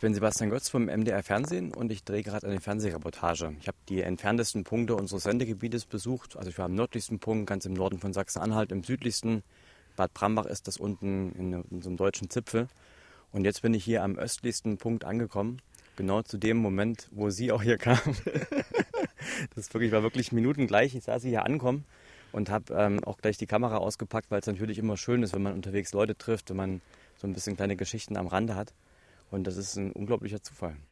Ich bin Sebastian Götz vom MDR Fernsehen und ich drehe gerade eine Fernsehreportage. Ich habe die entferntesten Punkte unseres Sendegebietes besucht. Also ich war am nördlichsten Punkt, ganz im Norden von Sachsen-Anhalt, im südlichsten. Bad Brambach ist das unten in, in so einem deutschen Zipfel. Und jetzt bin ich hier am östlichsten Punkt angekommen. Genau zu dem Moment, wo sie auch hier kam. das wirklich, war wirklich minutengleich. Ich sah sie hier ankommen und habe ähm, auch gleich die Kamera ausgepackt, weil es natürlich immer schön ist, wenn man unterwegs Leute trifft, wenn man so ein bisschen kleine Geschichten am Rande hat. Und das ist ein unglaublicher Zufall.